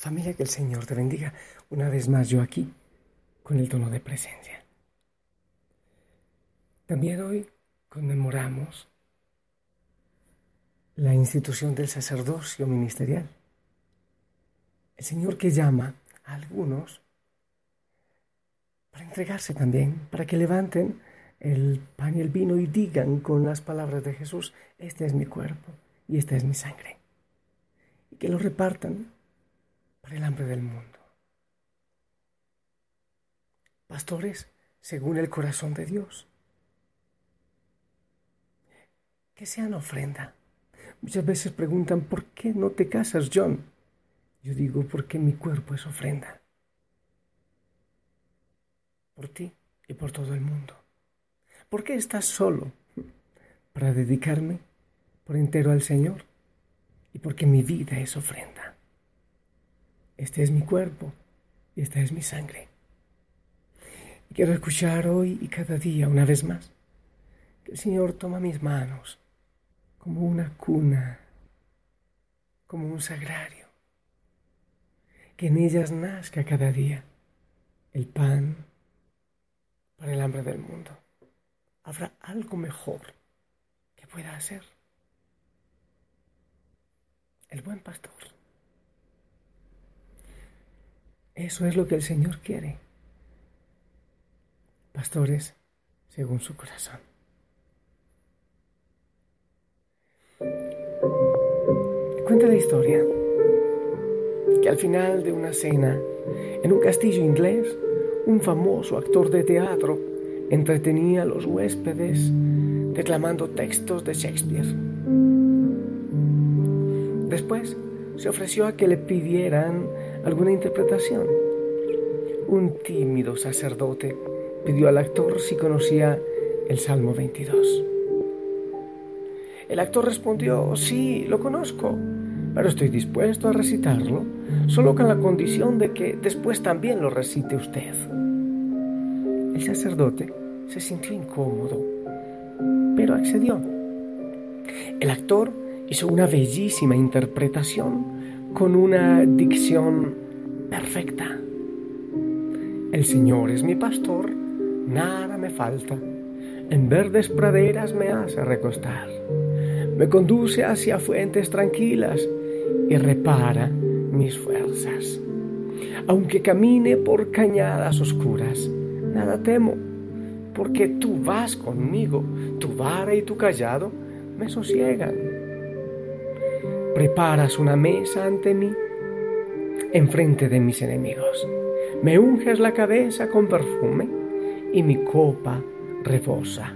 Familia, que el Señor te bendiga. Una vez más yo aquí, con el tono de presencia. También hoy conmemoramos la institución del sacerdocio ministerial. El Señor que llama a algunos para entregarse también, para que levanten el pan y el vino y digan con las palabras de Jesús, este es mi cuerpo y esta es mi sangre. Y que lo repartan para el hambre del mundo. Pastores, según el corazón de Dios. Que sean ofrenda. Muchas veces preguntan, ¿por qué no te casas, John? Yo digo, porque mi cuerpo es ofrenda. Por ti y por todo el mundo. ¿Por qué estás solo? Para dedicarme por entero al Señor y porque mi vida es ofrenda. Este es mi cuerpo y esta es mi sangre. Y quiero escuchar hoy y cada día una vez más que el Señor toma mis manos como una cuna, como un sagrario, que en ellas nazca cada día el pan para el hambre del mundo. ¿Habrá algo mejor que pueda hacer? El buen pastor eso es lo que el Señor quiere. Pastores según su corazón. Cuenta la historia que al final de una cena en un castillo inglés, un famoso actor de teatro entretenía a los huéspedes declamando textos de Shakespeare. Después se ofreció a que le pidieran alguna interpretación. Un tímido sacerdote pidió al actor si conocía el Salmo 22. El actor respondió, sí, lo conozco, pero estoy dispuesto a recitarlo, solo con la condición de que después también lo recite usted. El sacerdote se sintió incómodo, pero accedió. El actor hizo una bellísima interpretación con una dicción perfecta. El Señor es mi pastor, nada me falta. En verdes praderas me hace recostar. Me conduce hacia fuentes tranquilas y repara mis fuerzas. Aunque camine por cañadas oscuras, nada temo, porque tú vas conmigo, tu vara y tu callado me sosiegan preparas una mesa ante mí, enfrente de mis enemigos. Me unges la cabeza con perfume y mi copa rebosa.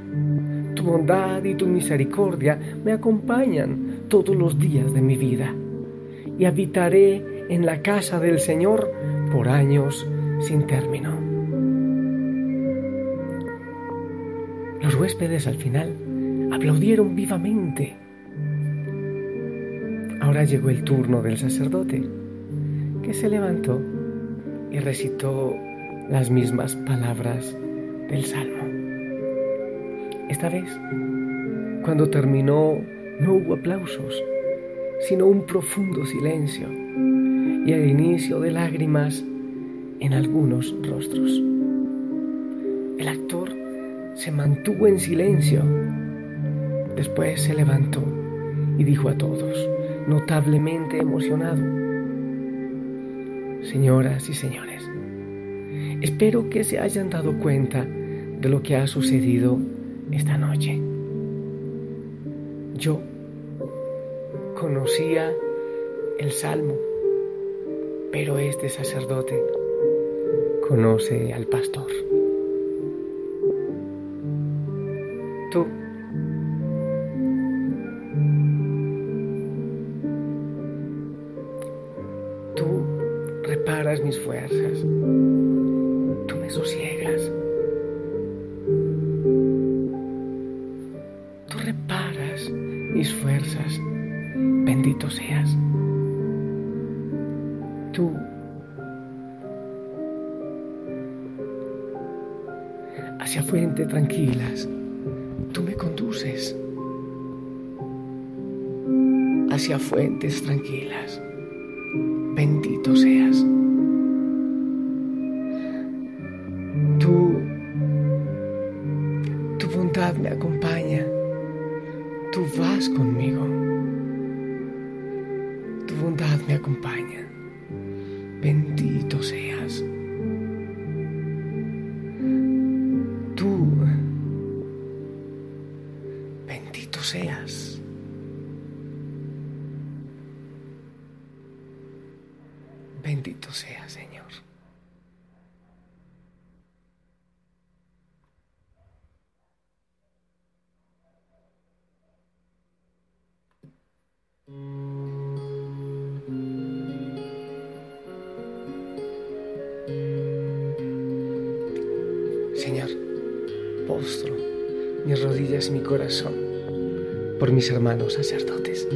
Tu bondad y tu misericordia me acompañan todos los días de mi vida y habitaré en la casa del Señor por años sin término. Los huéspedes al final aplaudieron vivamente Ahora llegó el turno del sacerdote, que se levantó y recitó las mismas palabras del Salmo. Esta vez, cuando terminó, no hubo aplausos, sino un profundo silencio y el inicio de lágrimas en algunos rostros. El actor se mantuvo en silencio, después se levantó y dijo a todos, notablemente emocionado. Señoras y señores, espero que se hayan dado cuenta de lo que ha sucedido esta noche. Yo conocía el Salmo, pero este sacerdote conoce al pastor. Mis fuerzas, tú me sosiegas. Tú reparas mis fuerzas, bendito seas. Tú hacia fuente tranquilas, tú me conduces hacia fuentes tranquilas. bendito seas. Bondad me acompaña, tú vas conmigo, tu bondad me acompaña, bendito seas. Tú, bendito seas. Bendito sea, Señor. Señor, postro mis rodillas y mi corazón por mis hermanos sacerdotes,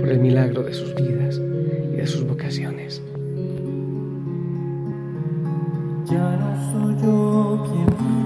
por el milagro de sus vidas y de sus vocaciones. Ya no soy yo quien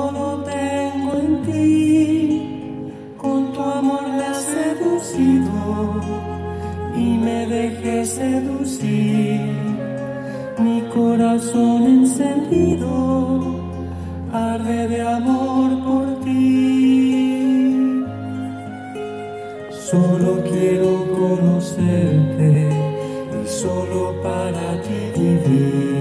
corazón encendido arde de amor por ti. Solo quiero conocerte y solo para ti vivir.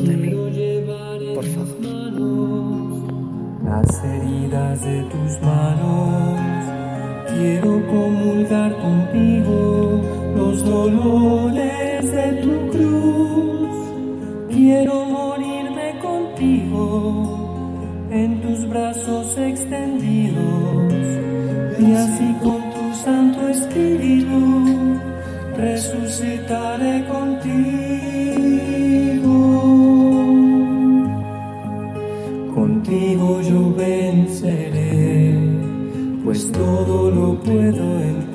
Ayúdame, por favor. las heridas de tus manos. Quiero comulgar contigo los dolores de tu cruz. Quiero morirme contigo en tus brazos extendidos y así con tu Santo Espíritu resucitaré contigo. Contigo yo venceré, pues todo lo puedo en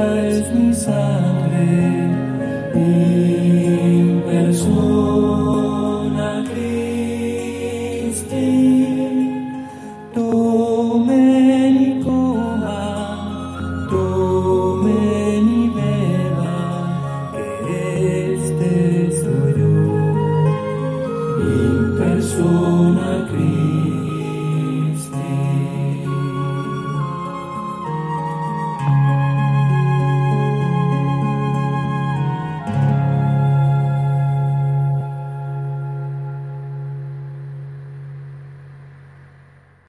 esta es mi sangre.